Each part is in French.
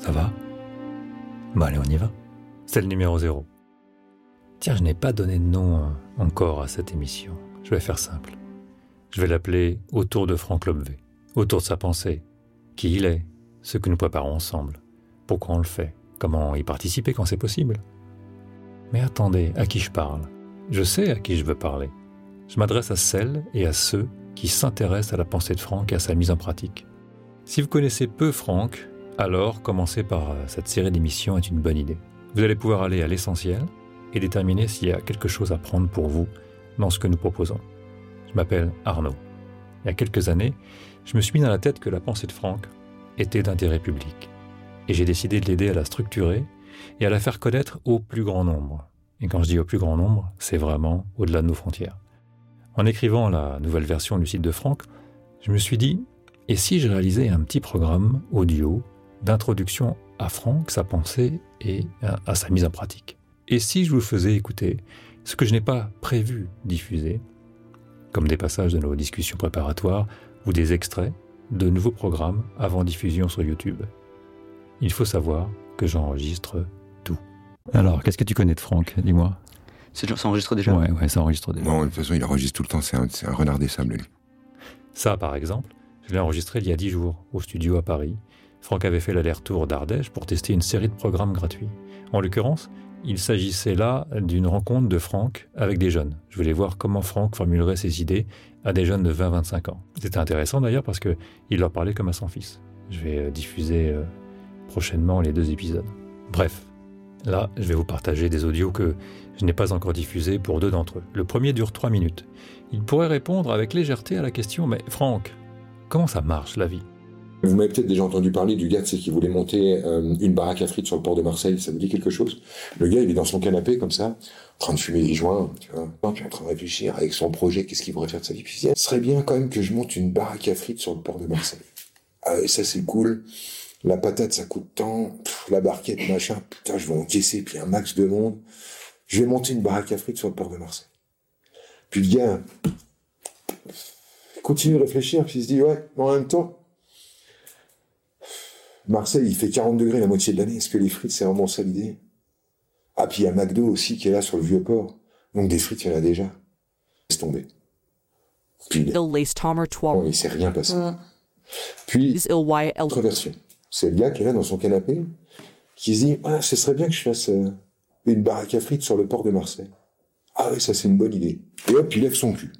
Ça va? Bah allez, on y va. C'est le numéro 0. Tiens, je n'ai pas donné de nom euh, encore à cette émission. Je vais faire simple. Je vais l'appeler Autour de Franck Lobvé. Autour de sa pensée. Qui il est. Ce que nous préparons ensemble. Pourquoi on le fait. Comment y participer quand c'est possible. Mais attendez, à qui je parle? Je sais à qui je veux parler. Je m'adresse à celles et à ceux qui s'intéressent à la pensée de Franck et à sa mise en pratique. Si vous connaissez peu Franck, alors commencer par euh, cette série d'émissions est une bonne idée. Vous allez pouvoir aller à l'essentiel et déterminer s'il y a quelque chose à prendre pour vous dans ce que nous proposons. Je m'appelle Arnaud. Il y a quelques années, je me suis mis dans la tête que la pensée de Franck était d'intérêt public. Et j'ai décidé de l'aider à la structurer et à la faire connaître au plus grand nombre. Et quand je dis au plus grand nombre, c'est vraiment au-delà de nos frontières. En écrivant la nouvelle version du site de Franck, je me suis dit, et si je réalisais un petit programme audio d'introduction à Franck, sa pensée et à sa mise en pratique Et si je vous faisais écouter ce que je n'ai pas prévu diffuser, comme des passages de nos discussions préparatoires ou des extraits de nouveaux programmes avant diffusion sur YouTube Il faut savoir que j'enregistre tout. Alors, qu'est-ce que tu connais de Franck Dis-moi? Ça enregistre déjà? Ouais, ouais, ça enregistre déjà. Non, de toute façon, il enregistre tout le temps, c'est un, un, renard des sables, lui. Ça, par exemple, je l'ai enregistré il y a dix jours, au studio à Paris. Franck avait fait l'aller-retour d'Ardèche pour tester une série de programmes gratuits. En l'occurrence, il s'agissait là d'une rencontre de Franck avec des jeunes. Je voulais voir comment Franck formulerait ses idées à des jeunes de 20-25 ans. C'était intéressant d'ailleurs parce qu'il leur parlait comme à son fils. Je vais diffuser euh, prochainement les deux épisodes. Bref, là, je vais vous partager des audios que je n'ai pas encore diffusés pour deux d'entre eux. Le premier dure trois minutes. Il pourrait répondre avec légèreté à la question Mais Franck, comment ça marche la vie? Vous m'avez peut-être déjà entendu parler du gars qui voulait monter euh, une baraque à frites sur le port de Marseille. Ça vous dit quelque chose? Le gars, il est dans son canapé comme ça, en train de fumer des joints, tu vois. Puis en train de réfléchir avec son projet, qu'est-ce qu'il pourrait faire de sa vie. Puis ce serait bien quand même que je monte une baraque à frites sur le port de Marseille. Ah, ça c'est cool. La patate, ça coûte tant. la barquette, machin. Putain, je vais encaisser. Puis un max de monde. Je vais monter une baraque à frites sur le port de Marseille. Puis le gars continue de réfléchir. Puis il se dit, ouais, en même temps, Marseille, il fait 40 degrés la moitié de l'année. Est-ce que les frites, c'est vraiment ça l'idée? Ah, puis il y a McDo aussi qui est là sur le vieux port. Donc des frites, il y en a déjà. Laisse tomber. Puis, bon, il s'est rien passé. Puis, autre version. C'est le gars qui est là dans son canapé, qui se dit, ah, ce serait bien que je fasse euh, une baraque à frites sur le port de Marseille. Ah oui, ça c'est une bonne idée. Et hop, il lève son cul.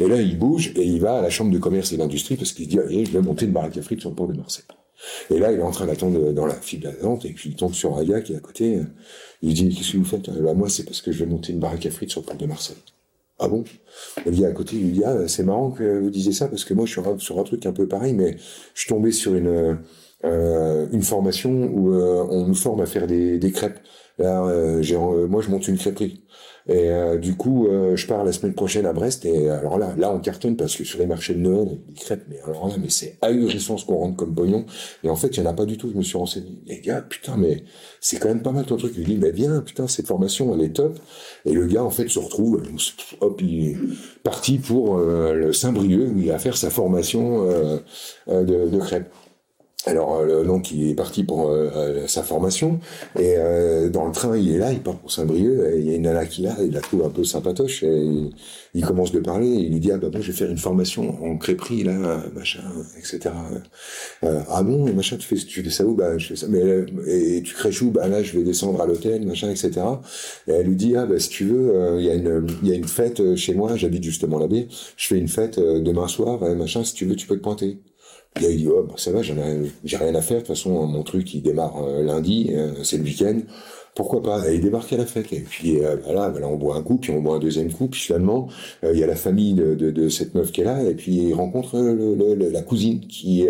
Et là, il bouge et il va à la chambre de commerce et d'industrie parce qu'il se dit, allez, je vais monter une baraque à frites sur le port de Marseille. Et là, il est en train d'attendre dans la file d'attente, et puis il tombe sur un gars qui est à côté. Il dit, qu'est-ce que vous faites? Bah, Moi, c'est parce que je vais monter une baraque à frites sur le port de Marseille. Ah bon? Le gars à côté lui dit, ah, c'est marrant que vous disiez ça, parce que moi, je suis sur un truc un peu pareil, mais je suis tombé sur une, euh, formation où euh, on nous forme à faire des, des crêpes. Là, euh, euh moi, je monte une crêperie. Et euh, du coup, euh, je pars la semaine prochaine à Brest. Et alors là, là, on cartonne parce que sur les marchés de Noël, les crêpes, mais alors là, mais c'est ahurissant ce qu'on rentre comme pognon. Et en fait, il y en a pas du tout. Je me suis renseigné. Les gars, putain, mais c'est quand même pas mal ton truc. Il dit, mais viens, putain, cette formation, elle est top. Et le gars, en fait, se retrouve, hop, il est parti pour euh, le Saint-Brieuc où il va faire sa formation de, de crêpes. Alors euh, donc il est parti pour euh, euh, sa formation et dans le train il est là, il part pour Saint-Brieuc, il y a une nana qui là, il la trouve un peu sympatoche et il, commence de parler, il lui dit ah bah bon je vais faire une formation en crêperie là, machin, etc. ah bon machin tu fais tu fais ça où? Bah je fais ça mais et tu crèches où? Bah là je vais descendre à l'hôtel machin etc. Et elle lui dit ah bah si tu veux il y a une il y a une fête chez moi j'habite justement là-bas je fais une fête demain soir machin si tu veux tu peux te pointer. Il a dit, oh, bah, ça va, j'en ai, j'ai rien à faire. De toute façon, mon truc, il démarre euh, lundi, euh, c'est le week-end. Pourquoi pas? Et il débarque à la fête. Et puis euh, voilà, on boit un coup, puis on boit un deuxième coup. Puis finalement, il y a la famille de, de, de, cette meuf qui est là. Et puis il rencontre le, le, la cousine qui,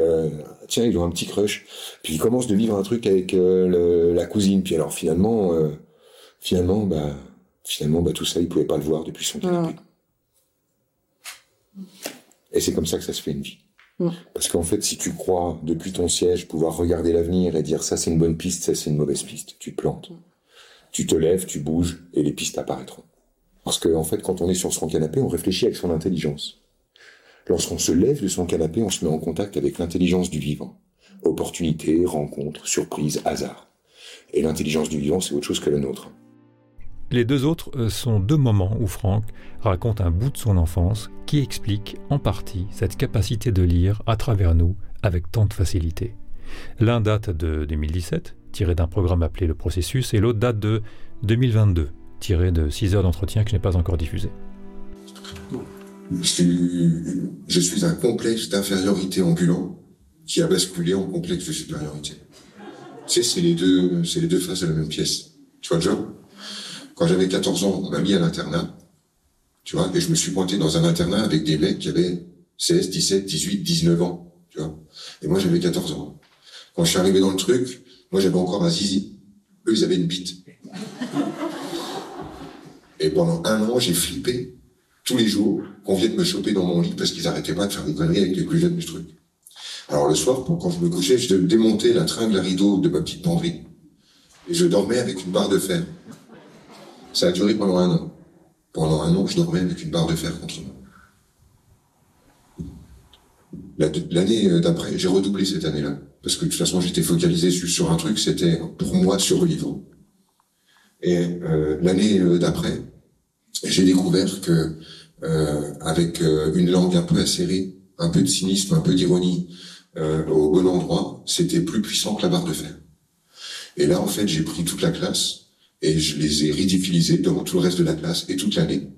tiens, ils ont un petit crush. Puis il commence de vivre un truc avec la cousine. Puis alors finalement, finalement, bah, finalement, bah, tout ça, il pouvait pas le voir depuis son canapé. Et c'est comme ça que ça se fait une vie. Mm. Parce qu'en fait, si tu crois depuis ton siège pouvoir regarder l'avenir et dire ça c'est une bonne piste, ça c'est une mauvaise piste, tu te plantes. Mm. Tu te lèves, tu bouges et les pistes apparaîtront. Parce qu'en en fait, quand on est sur son canapé, on réfléchit avec son intelligence. Lorsqu'on se lève de son canapé, on se met en contact avec l'intelligence du vivant. Opportunité, rencontre, surprise, hasard. Et l'intelligence du vivant, c'est autre chose que la nôtre. Les deux autres euh, sont deux moments où Franck raconte un bout de son enfance qui explique en partie cette capacité de lire à travers nous avec tant de facilité. L'un date de 2017, tiré d'un programme appelé Le Processus, et l'autre date de 2022, tiré de 6 heures d'entretien que je n'ai pas encore diffusé. Je suis un complexe d'infériorité ambulant qui a basculé en complexe de supériorité. Tu sais, c'est les deux, c'est les deux faces de la même pièce. Tu vois le genre Quand j'avais 14 ans, on m'a mis à l'internat. Tu vois, et je me suis pointé dans un internat avec des mecs qui avaient 16, 17, 18, 19 ans. Tu vois Et moi, j'avais 14 ans. Quand je suis arrivé dans le truc, moi, j'avais encore un zizi. Eux, ils avaient une bite. Et pendant un an, j'ai flippé tous les jours qu'on vienne me choper dans mon lit parce qu'ils arrêtaient pas de faire des conneries avec les plus jeunes du truc. Alors le soir, quand je me couchais, je démontais la tringle à rideau de ma petite penderie. Et je dormais avec une barre de fer. Ça a duré pendant un an. Pendant un an, je dormais avec une barre de fer contre moi. L'année euh, d'après, j'ai redoublé cette année-là. Parce que de toute façon, j'étais focalisé sur un truc, c'était pour moi survivre. Et euh, l'année euh, d'après, j'ai découvert que euh, avec euh, une langue un peu acérée, un peu de cynisme, un peu d'ironie, euh, au bon endroit, c'était plus puissant que la barre de fer. Et là, en fait, j'ai pris toute la classe et je les ai ridiculisés devant tout le reste de la classe et toute l'année.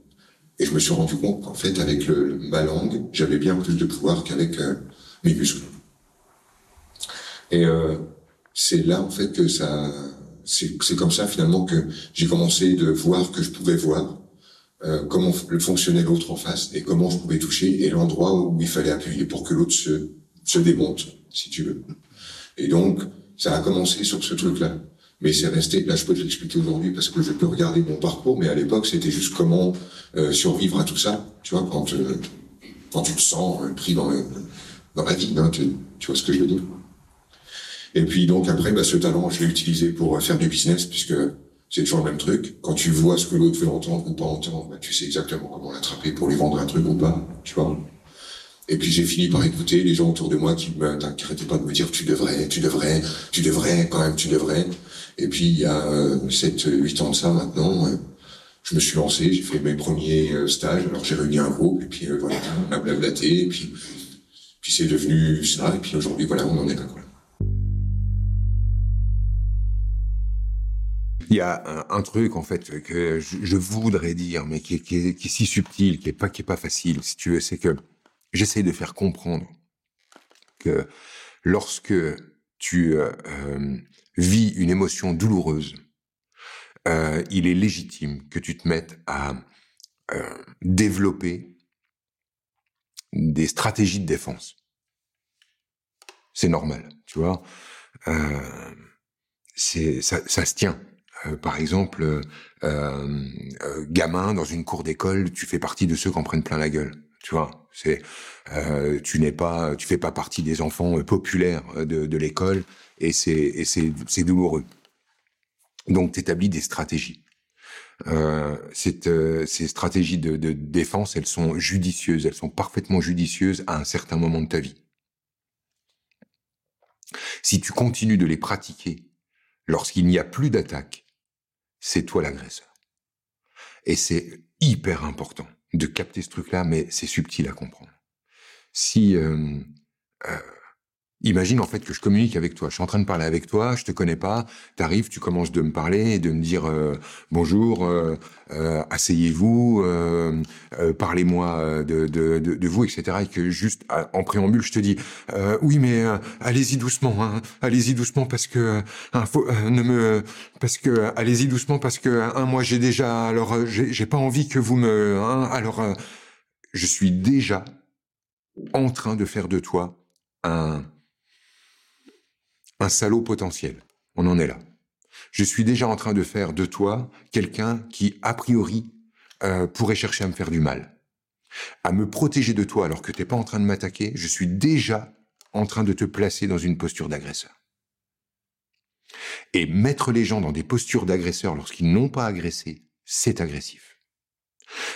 Et je me suis rendu compte qu'en fait, avec le, ma langue, j'avais bien plus de pouvoir qu'avec mes muscles. Et c'est là, en fait, que ça, c'est comme ça finalement que j'ai commencé de voir que je pouvais voir, euh, comment fonctionnait l'autre en face et comment je pouvais toucher et l'endroit où il fallait appuyer pour que l'autre se, se démonte, si tu veux. Et donc, ça a commencé sur ce truc-là. Mais c'est resté, là je peux te l'expliquer aujourd'hui parce que je peux regarder mon parcours, mais à l'époque c'était juste comment euh, survivre à tout ça, tu vois, quand, euh, quand tu te sens euh, pris dans, dans la vie, hein, tu, tu vois ce que je veux dire. Et puis donc après, bah, ce talent, je l'ai utilisé pour faire du business, puisque c'est toujours le même truc. Quand tu vois ce que l'autre veut entendre ou pas entendre, bah, tu sais exactement comment l'attraper pour lui vendre un truc ou pas, tu vois. Et puis j'ai fini par écouter les gens autour de moi qui m'arrêtaient pas de me dire tu devrais, tu devrais, tu devrais, quand même tu devrais. Et puis il y a euh, 7, 8 ans de ça maintenant, euh, je me suis lancé, j'ai fait mes premiers euh, stages, alors j'ai réuni un groupe, et puis euh, voilà, on a blablaté, et puis, puis c'est devenu ça, et puis aujourd'hui voilà, on en est là. Quoi. Il y a un, truc en fait que je, voudrais dire, mais qui est, si subtil, qui est pas qui pas facile, si tu veux, c'est que j'essaie de faire comprendre que lorsque tu euh, euh, vis une émotion douloureuse, euh, il est légitime que tu te mettes à développer des stratégies de défense. C'est normal, tu vois. c'est ça, se tient. Euh, par exemple, euh, euh, gamin dans une cour d'école, tu fais partie de ceux qui en prennent plein la gueule. Tu vois, c'est tu n'es pas, tu fais pas partie des enfants populaires de, de l'école et c'est douloureux. Donc, tu établis des stratégies. Euh, ces stratégies de, défense, elles sont judicieuses, elles sont parfaitement judicieuses à un certain moment de ta vie. Si tu continues de les pratiquer lorsqu'il n'y a plus d'attaque, c'est toi l'agresseur. Et c'est hyper important de capter ce truc-là, mais c'est subtil à comprendre. Si euh, euh, Imagine en fait que je communique avec toi. Je suis en train de parler avec toi, je te connais pas. T'arrives, tu commences de me parler et de me dire euh, bonjour, euh, euh asseyez-vous, euh, parlez-moi de, de, de, de, vous, etc. Et que juste en préambule, je te dis oui, mais allez-y doucement, hein, allez-y doucement parce que hein, faut, ne me parce que allez-y doucement parce que hein, moi j'ai déjà alors j'ai pas envie que vous me hein, alors je suis déjà en train de faire de toi un un salaud potentiel. On en est là. Je suis déjà en train de faire de toi quelqu'un qui, a priori, euh, pourrait chercher à me faire du mal. À me protéger de toi alors que t'es pas en train de m'attaquer, je suis déjà en train de te placer dans une posture d'agresseur. Et mettre les gens dans des postures d'agresseurs lorsqu'ils n'ont pas agressé, c'est agressif.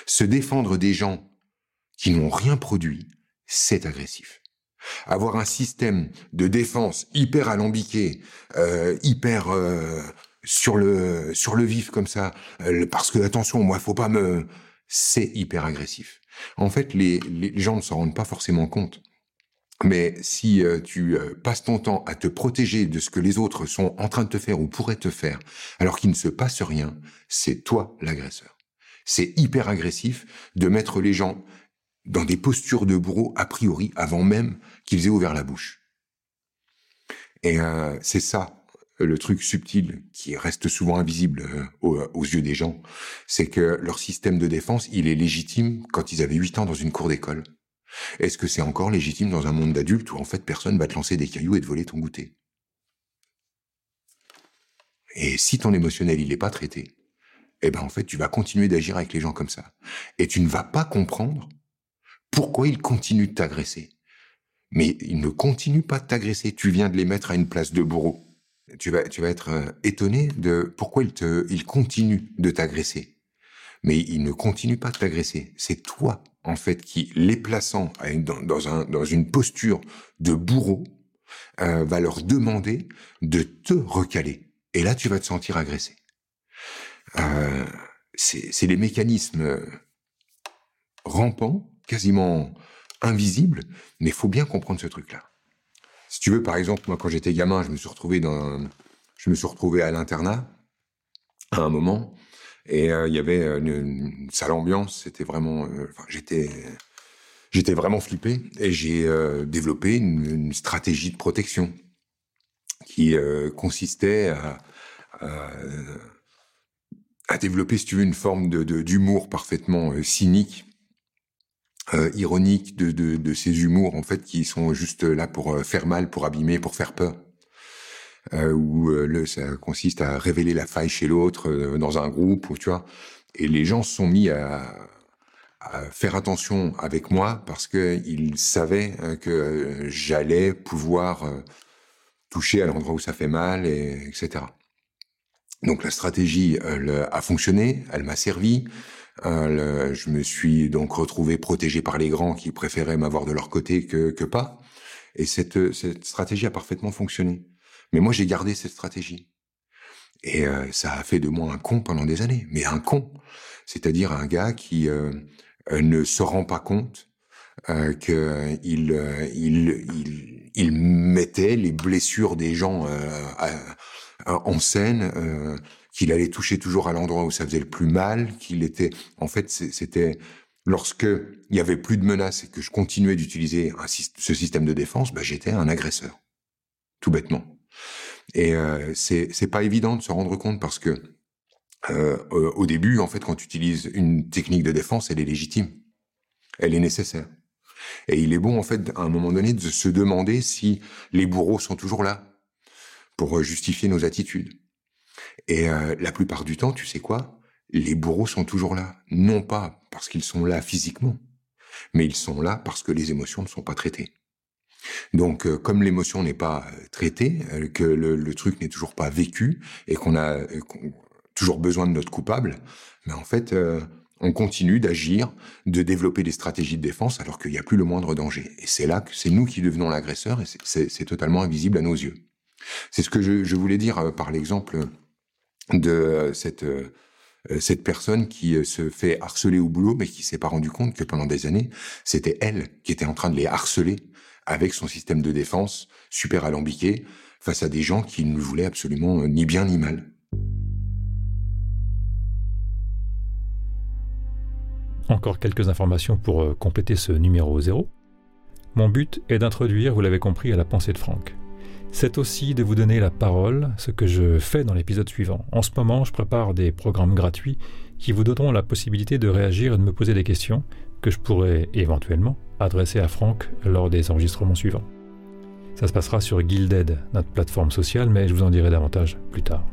Se défendre des gens qui n'ont rien produit, c'est agressif. Avoir un système de défense hyper alambiqué, euh, hyper euh, sur le sur le vif comme ça, euh, parce que attention, moi, faut pas me, c'est hyper agressif. En fait, les, les gens ne s'en rendent pas forcément compte. Mais si tu passes ton temps à te protéger de ce que les autres sont en train de te faire ou pourraient te faire, alors qu'il ne se passe rien, c'est toi l'agresseur. C'est hyper agressif de mettre les gens dans des postures de bourreau a priori avant même qu'ils aient ouvert la bouche. Et euh, c'est ça le truc subtil qui reste souvent invisible aux, aux, yeux des gens, c'est que leur système de défense, il est légitime quand ils avaient 8 ans dans une cour d'école. Est-ce que c'est encore légitime dans un monde d'adultes où en fait personne va te lancer des cailloux et te voler ton goûter? Et si ton émotionnel il n'est pas traité, eh ben en fait tu vas continuer d'agir avec les gens comme ça. Et tu ne vas pas comprendre pourquoi ils continuent de t'agresser. Mais ils ne continuent pas de t'agresser, tu viens de les mettre à une place de bourreau. Tu vas, tu vas être euh, étonné de pourquoi ils, te, ils continuent de t'agresser. Mais ils ne continuent pas de t'agresser. C'est toi en fait, qui, les plaçant dans, un, dans une posture de bourreau, euh, va leur demander de te recaler. Et là, tu vas te sentir agressé. Euh, c'est les mécanismes rampants, quasiment invisibles, mais il faut bien comprendre ce truc-là. Si tu veux, par exemple, moi, quand j'étais gamin, je me suis retrouvé dans, je me suis retrouvé à l'internat à un moment, et euh, il y avait une, une sale ambiance. C'était vraiment, euh, j'étais, j'étais vraiment flippé. Et j'ai euh, développé une, stratégie de protection qui consistait à, développer, si tu veux, une forme d'humour parfaitement cynique. Euh, ironique de, de, de, ces humours en fait qui sont juste là pour faire mal, pour abîmer, pour faire peur euh, où euh, le, ça consiste à révéler la faille chez l'autre euh, dans un groupe, ou tu vois. Et les gens se sont mis à, à faire attention avec moi parce que ils savaient euh, que j'allais pouvoir toucher à l'endroit où ça fait mal, et, etc. Donc la stratégie elle, a fonctionné, elle m'a servi. Euh, je me suis donc retrouvé protégé par les grands qui préféraient m'avoir de leur côté que, que pas. Et cette, cette stratégie a parfaitement fonctionné. Mais moi, j'ai gardé cette stratégie. Et euh, ça a fait de moi un con pendant des années. Mais un con, c'est-à-dire un gars qui euh, euh ne se rend pas compte euh, qu'il euh, il, il, il mettait les blessures des gens en scène, qu'il allait toucher toujours à l'endroit où ça faisait le plus mal, qu'il était... En fait, c'était lorsque il y avait plus de menaces et que je continuais d'utiliser ce système de défense, bah, j'étais un agresseur, tout bêtement. Et euh, c'est pas évident de se rendre compte parce que euh, au début, en fait, quand tu utilises une technique de défense, elle est légitime, elle est nécessaire. Et il est bon, en fait, à un moment donné, de se demander si les bourreaux sont toujours là pour justifier nos attitudes. Et euh, la plupart du temps, tu sais quoi? Les bourreaux sont toujours là, non pas parce qu'ils sont là physiquement, mais ils sont là parce que les émotions ne sont pas traitées. Donc, euh, comme l'émotion n'est pas euh, traitée, euh, que le, le truc n'est toujours pas vécu et qu'on a toujours besoin de notre coupable, mais en fait, on continue d'agir, de développer des stratégies de défense alors qu'il n'y a plus le moindre danger. Et c'est là que c'est nous qui devenons l'agresseur et c'est totalement invisible à nos yeux. C'est ce que je, je, voulais dire par l'exemple de cette cette personne qui se fait harceler au boulot, mais qui s'est pas rendu compte que pendant des années, c'était elle qui était en train de les harceler avec son système de défense super alambiqué face à des gens qui ne voulaient absolument euh, ni bien ni mal. Encore quelques informations pour euh, compléter ce numéro 0. Mon but est d'introduire, vous l'avez compris, à la pensée de Franck. C'est aussi de vous donner la parole, ce que je fais dans l'épisode suivant. En ce moment, je prépare des programmes gratuits qui vous donneront la possibilité de réagir et de me poser des questions que je pourrais éventuellement adresser à Franck lors des enregistrements suivants. Ça se passera sur Guilded, notre plateforme sociale, mais je vous en dirai davantage plus tard.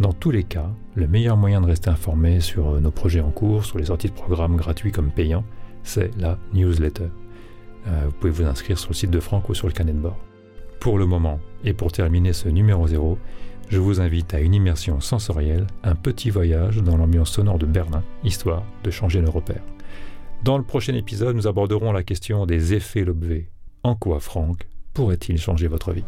Dans tous les cas, le meilleur moyen de rester informé sur nos projets en cours, sur les sorties de programmes gratuits comme payants, c'est la newsletter. Euh, vous pouvez vous inscrire sur le site de Franck ou sur le canet de bord. Pour le moment, et pour terminer ce numéro 0, je vous invite à une immersion sensorielle, un petit voyage dans l'ambiance sonore de Berlin, histoire de changer nos repères. Dans le prochain épisode, nous aborderons la question des effets lobvés. En quoi Franck pourrait-il changer votre vie?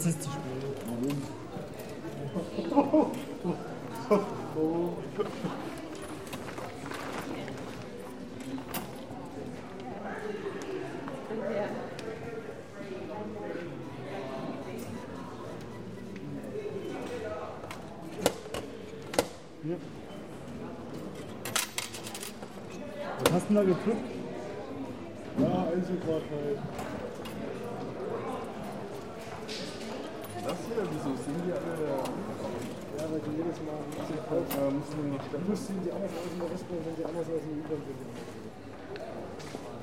Zu spät. Was Blues sehen die anders aus dem der Westbahn sehen die anders aus dem die U-Bahn.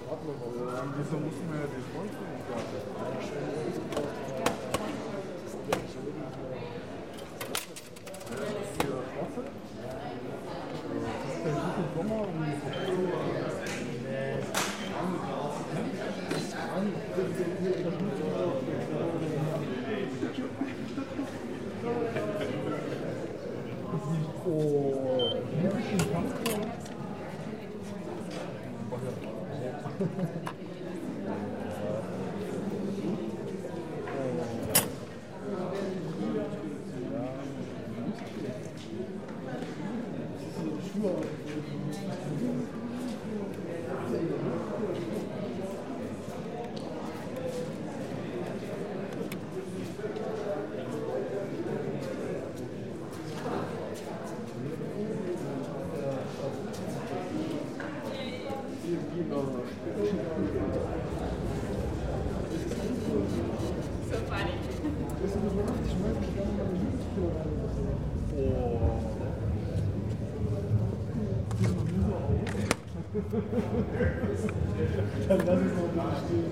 Warten wir mal. Wieso mussten wir ja den Freund von uns gehabt haben? Das ist der gute Sommer und Dann lass es mal da stehen.